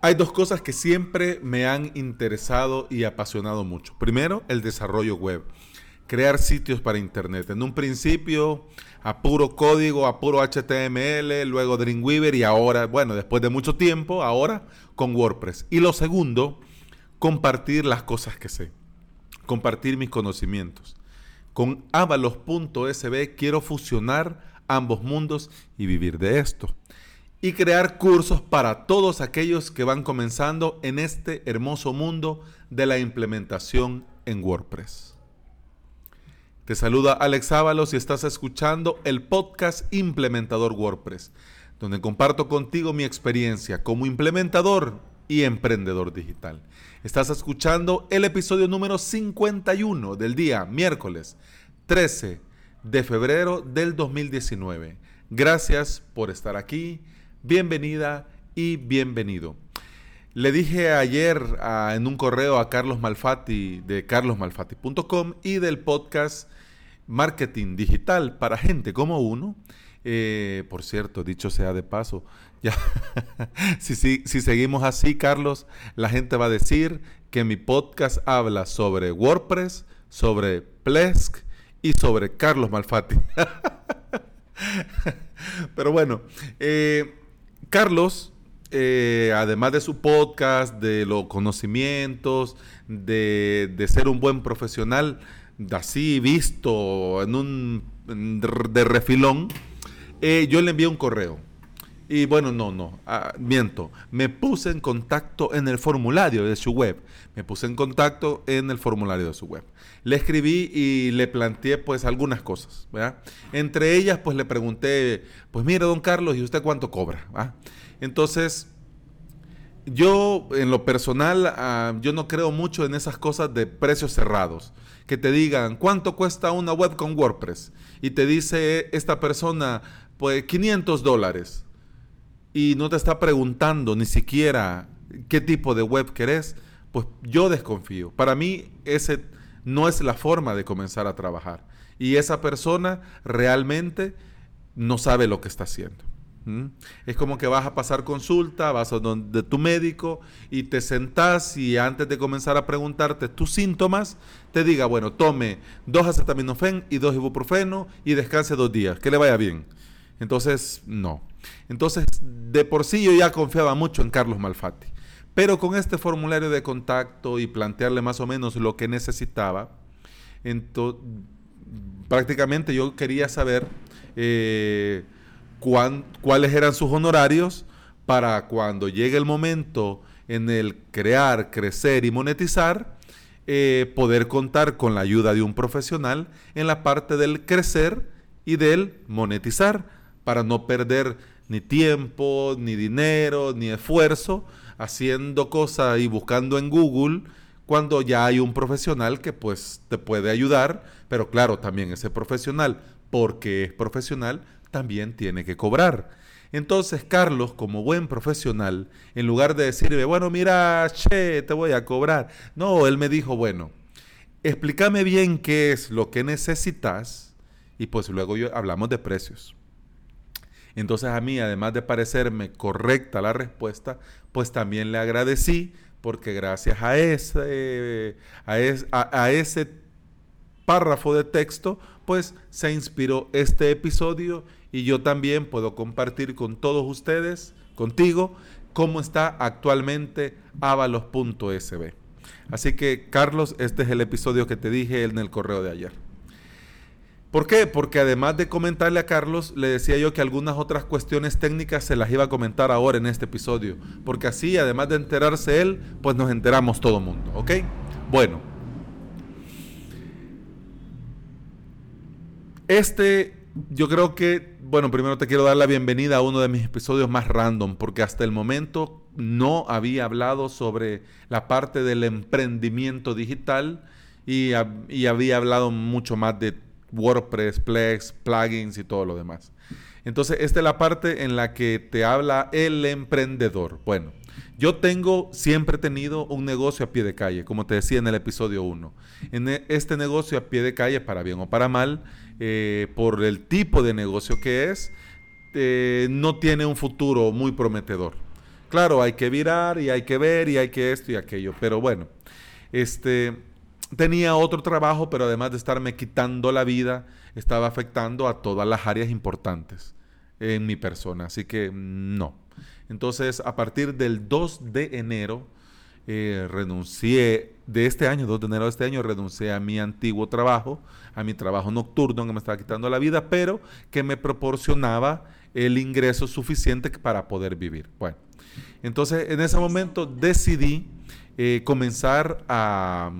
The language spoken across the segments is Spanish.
Hay dos cosas que siempre me han interesado y apasionado mucho. Primero, el desarrollo web. Crear sitios para Internet. En un principio, a puro código, a puro HTML, luego Dreamweaver y ahora, bueno, después de mucho tiempo, ahora con WordPress. Y lo segundo, compartir las cosas que sé. Compartir mis conocimientos. Con avalos.sb quiero fusionar ambos mundos y vivir de esto y crear cursos para todos aquellos que van comenzando en este hermoso mundo de la implementación en WordPress. Te saluda Alex Ábalos y estás escuchando el podcast Implementador WordPress, donde comparto contigo mi experiencia como implementador y emprendedor digital. Estás escuchando el episodio número 51 del día miércoles 13 de febrero del 2019. Gracias por estar aquí bienvenida y bienvenido. Le dije ayer en un correo a Carlos Malfatti de carlosmalfatti.com y del podcast Marketing Digital para gente como uno. Eh, por cierto, dicho sea de paso, ya, si, si seguimos así, Carlos, la gente va a decir que mi podcast habla sobre WordPress, sobre Plesk y sobre Carlos Malfatti. Pero bueno, eh, Carlos, eh, además de su podcast, de los conocimientos, de, ser un buen profesional, así visto en un de refilón, eh, yo le envié un correo. Y bueno, no, no, ah, miento. Me puse en contacto en el formulario de su web. Me puse en contacto en el formulario de su web. Le escribí y le planteé pues algunas cosas, ¿verdad? Entre ellas pues le pregunté, pues mire don Carlos, ¿y usted cuánto cobra? Entonces, yo en lo personal, ah, yo no creo mucho en esas cosas de precios cerrados. Que te digan, ¿cuánto cuesta una web con WordPress? Y te dice esta persona, pues 500 dólares y no te está preguntando ni siquiera qué tipo de web querés, pues yo desconfío. Para mí ese no es la forma de comenzar a trabajar. Y esa persona realmente no sabe lo que está haciendo. Es como que vas a pasar consulta, vas a donde tu médico y te sentás y antes de comenzar a preguntarte tus síntomas, te diga, bueno, tome dos acetaminofén y dos ibuprofeno y descanse dos días, que le vaya bien. Entonces, no. Entonces, de por sí yo ya confiaba mucho en Carlos Malfatti. Pero con este formulario de contacto y plantearle más o menos lo que necesitaba, prácticamente yo quería saber eh, cuáles eran sus honorarios para cuando llegue el momento en el crear, crecer y monetizar, eh, poder contar con la ayuda de un profesional en la parte del crecer y del monetizar para no perder ni tiempo, ni dinero, ni esfuerzo haciendo cosas y buscando en Google cuando ya hay un profesional que pues te puede ayudar, pero claro, también ese profesional, porque es profesional, también tiene que cobrar. Entonces Carlos, como buen profesional, en lugar de decirme, bueno, mira, che, te voy a cobrar, no, él me dijo, bueno, explícame bien qué es lo que necesitas y pues luego yo, hablamos de precios. Entonces a mí, además de parecerme correcta la respuesta, pues también le agradecí porque gracias a ese, a, ese párrafo de texto, pues se inspiró este episodio y yo también puedo compartir con todos ustedes, contigo, cómo está actualmente avalos.sb. Así que Carlos, este es el episodio que te dije en el correo de ayer. ¿Por qué? Porque además de comentarle a Carlos, le decía yo que algunas otras cuestiones técnicas se las iba a comentar ahora en este episodio. Porque así, además de enterarse él, pues nos enteramos todo mundo. ¿Ok? Bueno. Este, yo creo que, bueno, primero te quiero dar la bienvenida a uno de mis episodios más random, porque hasta el momento no había hablado sobre la parte del emprendimiento digital y, y había hablado mucho más de WordPress, Plex, plugins y todo lo demás. Entonces, esta es la parte en la que te habla el emprendedor. Bueno, yo tengo, siempre he tenido un negocio a pie de calle, como te decía en el episodio 1. En e, este negocio a pie de calle, para bien o para mal, eh, por el tipo de negocio que es, eh, no tiene un futuro muy prometedor. Claro, hay que virar y hay que ver y hay que esto y aquello, pero bueno, este tenía otro trabajo, pero además de estarme quitando la vida, estaba afectando a todas las áreas importantes en mi persona, así que no. Entonces, a partir del 2 de enero, eh, renuncié de este año, 2 de enero de este año, renuncié a mi antiguo trabajo, a mi trabajo nocturno que me estaba quitando la vida, pero que me proporcionaba el ingreso suficiente para poder vivir. Bueno, entonces en ese momento decidí eh, comenzar a,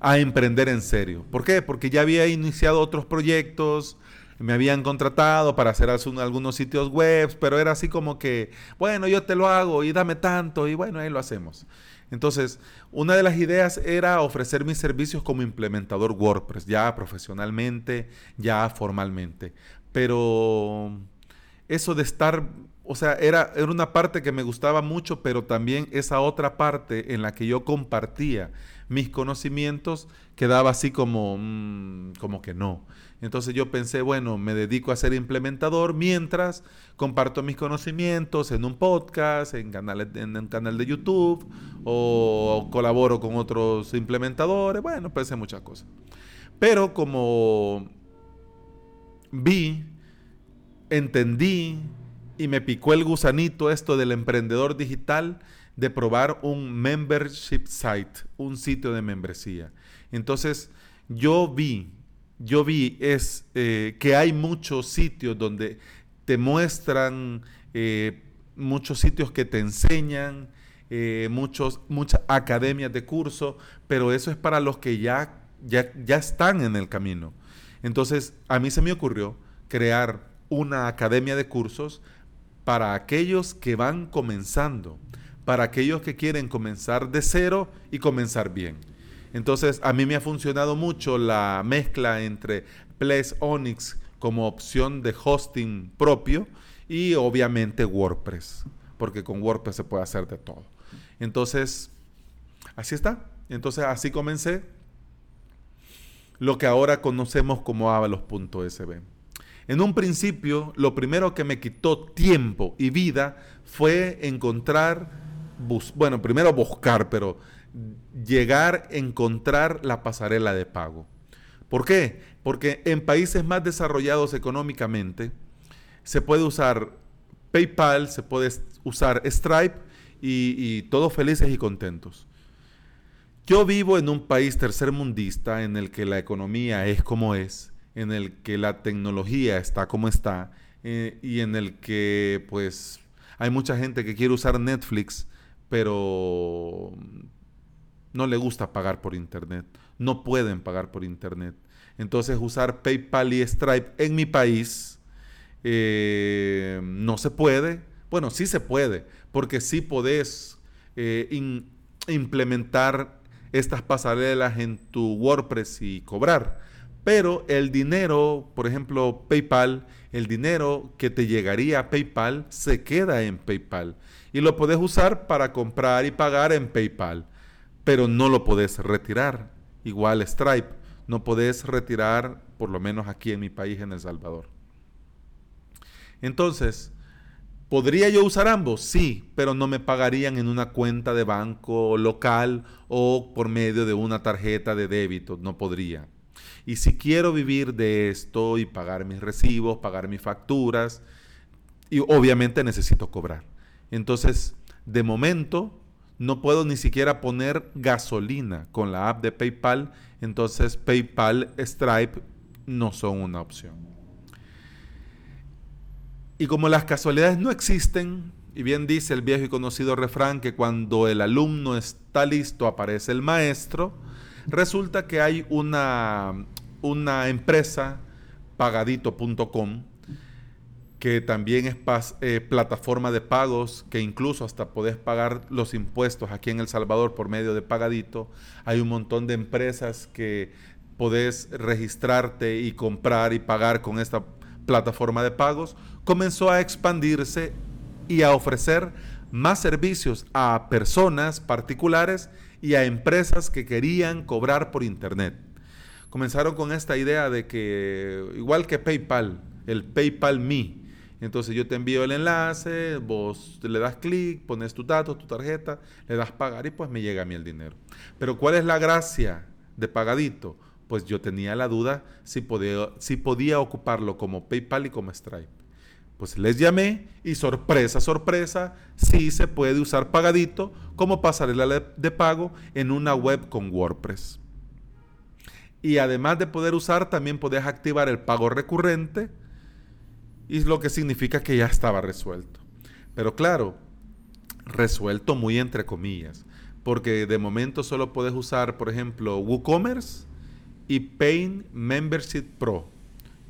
a emprender en serio. ¿Por qué? Porque ya había iniciado otros proyectos, me habían contratado para hacer algunos sitios web, pero era así como que, bueno, yo te lo hago y dame tanto y bueno, ahí lo hacemos. Entonces, una de las ideas era ofrecer mis servicios como implementador WordPress, ya profesionalmente, ya formalmente. Pero eso de estar, o sea, era, era una parte que me gustaba mucho, pero también esa otra parte en la que yo compartía mis conocimientos quedaba así como, mm, como que no. Entonces yo pensé, bueno, me dedico a ser implementador mientras comparto mis conocimientos en un podcast, en, canales, en un canal de YouTube o colaboro con otros implementadores. Bueno, pensé muchas cosas. Pero como vi, entendí y me picó el gusanito esto del emprendedor digital de probar un membership site, un sitio de membresía. Entonces yo vi yo vi es eh, que hay muchos sitios donde te muestran, eh, muchos sitios que te enseñan, eh, muchos, muchas academias de curso, pero eso es para los que ya, ya, ya están en el camino. Entonces, a mí se me ocurrió crear una academia de cursos para aquellos que van comenzando, para aquellos que quieren comenzar de cero y comenzar bien. Entonces, a mí me ha funcionado mucho la mezcla entre Place Onyx como opción de hosting propio y obviamente WordPress, porque con WordPress se puede hacer de todo. Entonces, así está. Entonces, así comencé lo que ahora conocemos como avalos.sb. En un principio, lo primero que me quitó tiempo y vida fue encontrar, bueno, primero buscar, pero llegar encontrar la pasarela de pago. ¿Por qué? Porque en países más desarrollados económicamente se puede usar PayPal, se puede usar Stripe y, y todos felices y contentos. Yo vivo en un país tercermundista en el que la economía es como es, en el que la tecnología está como está eh, y en el que pues hay mucha gente que quiere usar Netflix, pero no le gusta pagar por Internet, no pueden pagar por Internet. Entonces usar PayPal y Stripe en mi país eh, no se puede. Bueno, sí se puede, porque sí podés eh, implementar estas pasarelas en tu WordPress y cobrar. Pero el dinero, por ejemplo, PayPal, el dinero que te llegaría a PayPal se queda en PayPal. Y lo podés usar para comprar y pagar en PayPal pero no lo podés retirar. Igual Stripe, no podés retirar, por lo menos aquí en mi país, en El Salvador. Entonces, ¿podría yo usar ambos? Sí, pero no me pagarían en una cuenta de banco local o por medio de una tarjeta de débito, no podría. Y si quiero vivir de esto y pagar mis recibos, pagar mis facturas, y obviamente necesito cobrar. Entonces, de momento, no puedo ni siquiera poner gasolina con la app de PayPal, entonces PayPal, Stripe no son una opción. Y como las casualidades no existen, y bien dice el viejo y conocido refrán que cuando el alumno está listo aparece el maestro, resulta que hay una, una empresa, pagadito.com, que también es eh, plataforma de pagos, que incluso hasta podés pagar los impuestos aquí en El Salvador por medio de Pagadito. Hay un montón de empresas que podés registrarte y comprar y pagar con esta plataforma de pagos. Comenzó a expandirse y a ofrecer más servicios a personas particulares y a empresas que querían cobrar por Internet. Comenzaron con esta idea de que, igual que PayPal, el PayPal Me, Entonces yo te envío el enlace, vos le das clic, pones tus datos, tu tarjeta, le das pagar y pues me llega a mí el dinero. Pero ¿cuál es la gracia de pagadito? Pues yo tenía la duda si podía, ocuparlo como PayPal y como Stripe. Pues les llamé y sorpresa, sorpresa, sí se puede usar pagadito como pasarela de pago en una web con WordPress. Y además de poder usar, también podés activar el pago recurrente, y lo que significa que ya estaba resuelto. Pero claro, resuelto muy entre comillas, porque de momento solo puedes usar, por ejemplo, WooCommerce y Paint Membership Pro,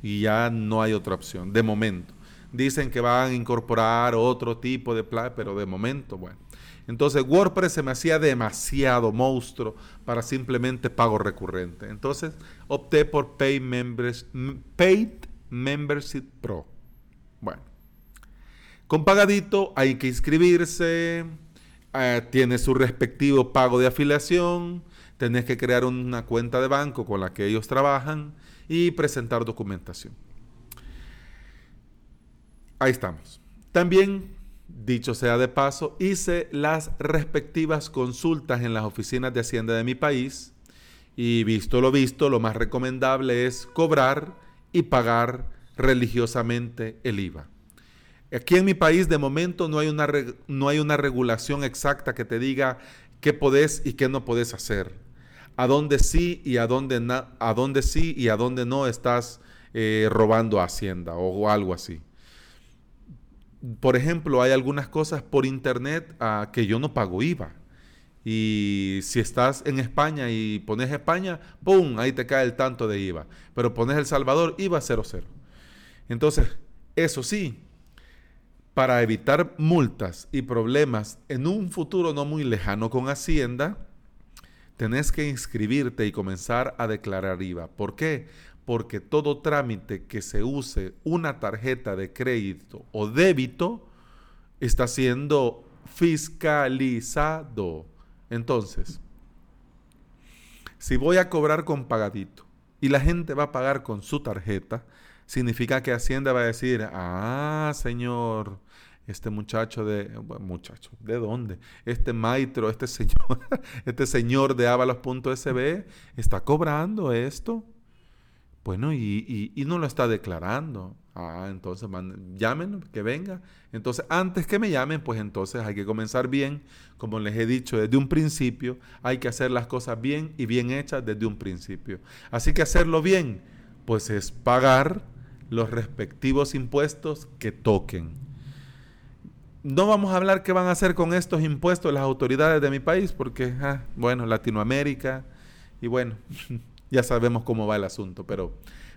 y ya no hay otra opción, de momento. Dicen que van a incorporar otro tipo de plan, pero de momento, bueno. Entonces WordPress se me hacía demasiado monstruo para simplemente pago recurrente. Entonces opté por Paid, Paid Membership Pro. Bueno, con pagadito hay que inscribirse, eh, tiene su respectivo pago de afiliación, tenés que crear una cuenta de banco con la que ellos trabajan y presentar documentación. Ahí estamos. También, dicho sea de paso, hice las respectivas consultas en las oficinas de Hacienda de mi país y visto lo visto, lo más recomendable es cobrar y pagar religiosamente el IVA. Aquí en mi país de momento no hay una, no hay una regulación exacta que te diga qué podés y qué no podés hacer. A dónde sí y a dónde, a dónde sí y a dónde no estás eh, robando Hacienda o algo así por ejemplo, hay algunas cosas por internet uh, que yo no pago IVA. Y si estás en España y pones España, ¡pum! Ahí te cae el tanto de IVA. Pero pones El Salvador, IVA 00. Entonces, eso sí, para evitar multas y problemas en un futuro no muy lejano con Hacienda, tenés que inscribirte y comenzar a declarar IVA. ¿Por qué? porque todo trámite que se use una tarjeta de crédito o débito está siendo fiscalizado. Entonces, si voy a cobrar con pagadito y la gente va a pagar con su tarjeta, significa que Hacienda va a decir, ah, señor, este muchacho de, muchacho, ¿de dónde? Este maestro, este señor, este señor de avalos.sb está cobrando esto. Bueno, y, no lo está declarando. Ah, entonces llamen, que venga. Entonces, antes que me llamen, pues entonces hay que comenzar bien. Como les he dicho desde un principio, hay que hacer las cosas bien y bien hechas desde un principio. Así que hacerlo bien, pues es pagar los respectivos impuestos que toquen. No vamos a hablar qué van a hacer con estos impuestos las autoridades de mi país, porque, ah, bueno, Latinoamérica, y bueno, ya sabemos cómo va el asunto. Pero,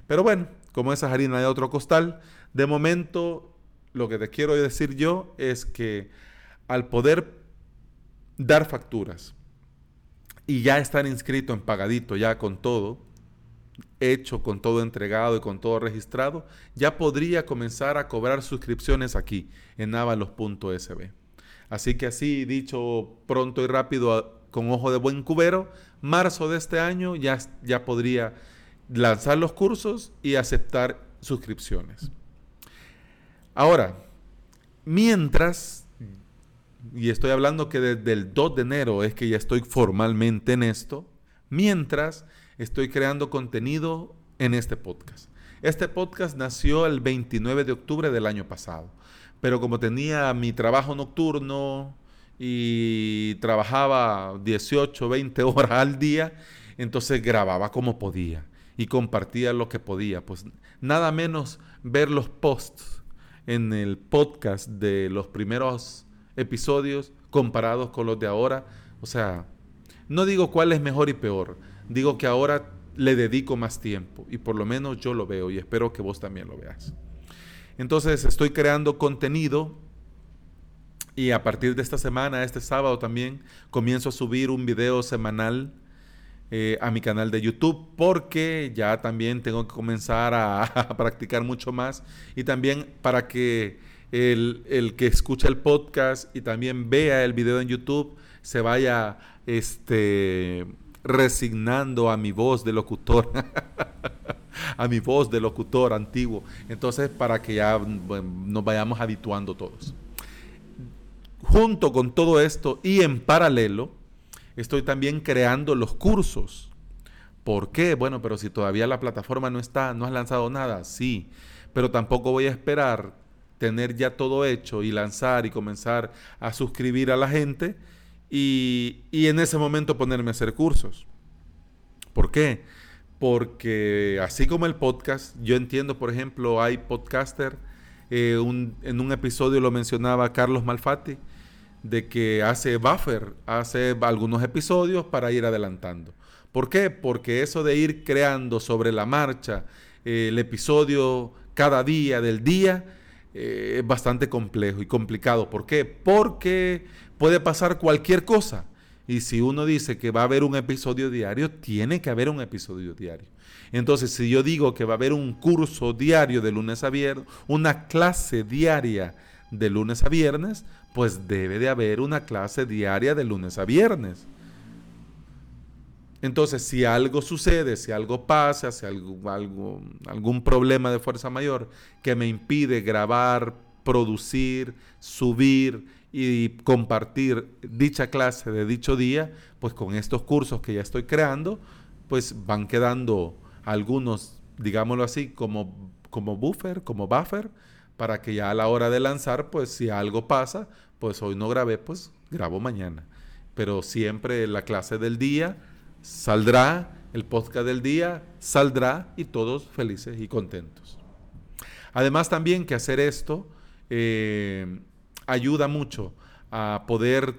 pero bueno, como esa harina de otro costal, de momento lo que te quiero decir yo es que al poder dar facturas y ya estar inscrito en pagadito, ya con todo, hecho, con todo entregado y con todo registrado, ya podría comenzar a cobrar suscripciones aquí en avalos.sb. Así que así, dicho pronto y rápido, con ojo de buen cubero, marzo de este año ya, ya podría lanzar los cursos y aceptar suscripciones. Ahora, mientras, y estoy hablando que desde el 2 de enero es que ya estoy formalmente en esto, mientras estoy creando contenido en este podcast. Este podcast nació el 29 de octubre del año pasado, pero como tenía mi trabajo nocturno, y trabajaba 18, 20 horas al día, entonces grababa como podía y compartía lo que podía. Pues nada menos ver los posts en el podcast de los primeros episodios comparados con los de ahora. O sea, no digo cuál es mejor y peor, digo que ahora le dedico más tiempo y por lo menos yo lo veo y espero que vos también lo veas. Entonces estoy creando contenido y a partir de esta semana, este sábado también, comienzo a subir un video semanal eh, a mi canal de YouTube porque ya también tengo que comenzar a, practicar mucho más y también para que el, el, que escucha el podcast y también vea el video en YouTube se vaya este, resignando a mi voz de locutor. a mi voz de locutor antiguo. Entonces, para que ya nos vayamos habituando todos. Junto con todo esto y en paralelo, estoy también creando los cursos. ¿Por qué? Bueno, pero si todavía la plataforma no está, no has lanzado nada, sí, pero tampoco voy a esperar tener ya todo hecho y lanzar y comenzar a suscribir a la gente y, en ese momento ponerme a hacer cursos. ¿Por qué? Porque así como el podcast, yo entiendo, por ejemplo, hay podcaster, eh, en un episodio lo mencionaba Carlos Malfatti, de que hace buffer, hace algunos episodios para ir adelantando. ¿Por qué? Porque eso de ir creando sobre la marcha eh, el episodio cada día del día eh, es bastante complejo y complicado. ¿Por qué? Porque puede pasar cualquier cosa. Y si uno dice que va a haber un episodio diario, tiene que haber un episodio diario. Entonces, si yo digo que va a haber un curso diario de lunes a viernes, una clase diaria de lunes a viernes, pues debe de haber una clase diaria de lunes a viernes. Entonces, si algo sucede, si algo pasa, si algún problema de fuerza mayor que me impide grabar, producir, subir y compartir dicha clase de dicho día, pues con estos cursos que ya estoy creando, pues van quedando algunos, digámoslo así, como, como buffer, como buffer, para que ya a la hora de lanzar, pues si algo pasa, pues hoy no grabé, pues grabo mañana. Pero siempre la clase del día saldrá, el podcast del día saldrá y todos felices y contentos. Además también que hacer esto eh, ayuda mucho a poder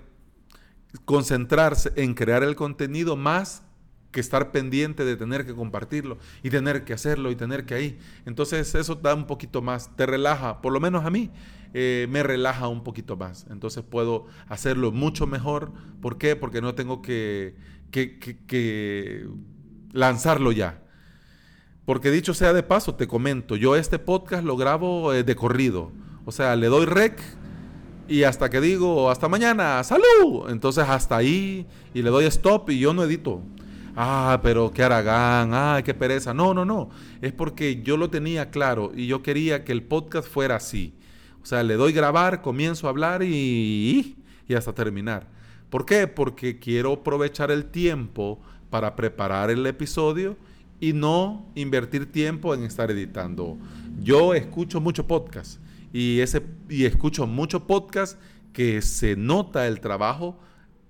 concentrarse en crear el contenido más que estar pendiente de tener que compartirlo y tener que hacerlo y tener que ahí. Entonces eso da un poquito más, te relaja, por lo menos a mí eh, me relaja un poquito más. Entonces puedo hacerlo mucho mejor. ¿Por qué? Porque no tengo que, lanzarlo ya. Porque dicho sea de paso, te comento, yo este podcast lo grabo eh, de corrido. O sea, le doy rec y hasta que digo, hasta mañana, salud. Entonces hasta ahí y le doy stop y yo no edito. Ah, pero qué aragán, ah, qué pereza. No, no, no. Es porque yo lo tenía claro y yo quería que el podcast fuera así. O sea, le doy grabar, comienzo a hablar y, y hasta terminar. ¿Por qué? Porque quiero aprovechar el tiempo para preparar el episodio y no invertir tiempo en estar editando. Yo escucho mucho podcast y, ese, y escucho mucho podcast que se nota el trabajo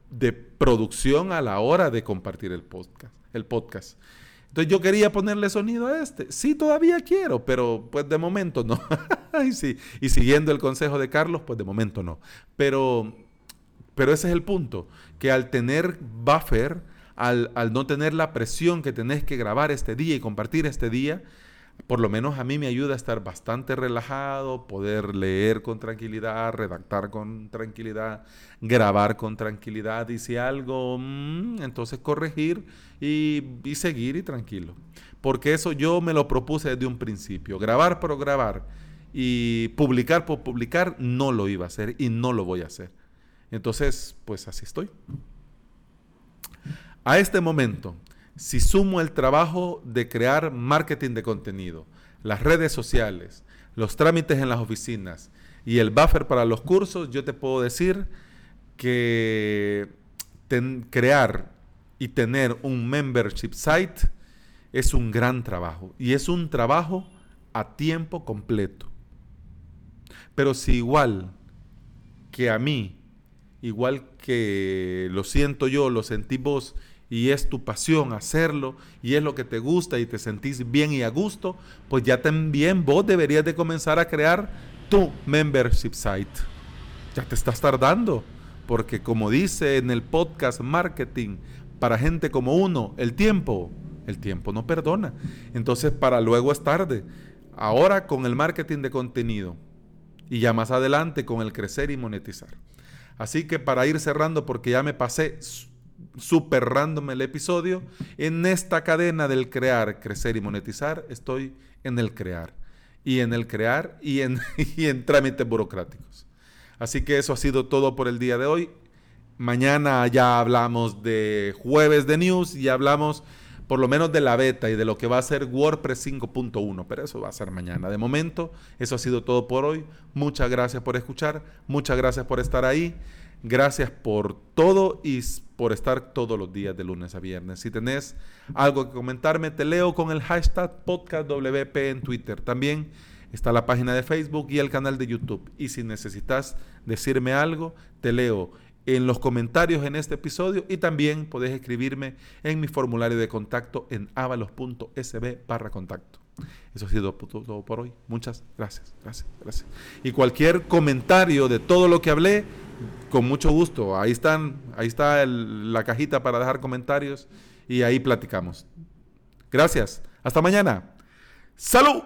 de producción a la hora de compartir el podcast. El podcast. Entonces yo quería ponerle sonido a este. Sí, todavía quiero, pero pues de momento no. y, sí, y siguiendo el consejo de Carlos, pues de momento no. Pero pero ese es el punto, que al tener buffer, al, no tener la presión que tenés que grabar este día y compartir este día, por lo menos a mí me ayuda a estar bastante relajado, poder leer con tranquilidad, redactar con tranquilidad, grabar con tranquilidad y si algo, mm, entonces corregir y, y, seguir y tranquilo. Porque eso yo me lo propuse desde un principio, grabar por grabar y publicar por publicar no lo iba a hacer y no lo voy a hacer. Entonces, pues así estoy. A este momento, si sumo el trabajo de crear marketing de contenido, las redes sociales, los trámites en las oficinas y el buffer para los cursos, yo te puedo decir que crear y tener un membership site es un gran trabajo y es un trabajo a tiempo completo. Pero si igual que a mí igual que lo siento yo, lo sentí vos y es tu pasión hacerlo y es lo que te gusta y te sentís bien y a gusto, pues ya también vos deberías de comenzar a crear tu membership site. Ya te estás tardando, porque como dice en el podcast marketing, para gente como uno, el tiempo, el tiempo no perdona. Entonces para luego es tarde. Ahora con el marketing de contenido y ya más adelante con el crecer y monetizar. Así que para ir cerrando, porque ya me pasé super random el episodio, en esta cadena del crear, crecer y monetizar, estoy en el crear. Y en el crear y en, y en trámites burocráticos. Así que eso ha sido todo por el día de hoy. Mañana ya hablamos de jueves de news y hablamos por lo menos de la beta y de lo que va a ser WordPress 5.1, pero eso va a ser mañana. De momento, eso ha sido todo por hoy. Muchas gracias por escuchar, muchas gracias por estar ahí. Gracias por todo y por estar todos los días de lunes a viernes. Si tenés algo que comentarme, te leo con el hashtag podcastwp en Twitter. También está la página de Facebook y el canal de YouTube. Y si necesitas decirme algo, te leo en los comentarios en este episodio y también podés escribirme en mi formulario de contacto en avalos.sb barra contacto. Eso ha sido todo por hoy. Muchas gracias, gracias, gracias. Y cualquier comentario de todo lo que hablé, con mucho gusto. Ahí están, ahí está la cajita para dejar comentarios y ahí platicamos. Gracias. Hasta mañana. ¡Salud!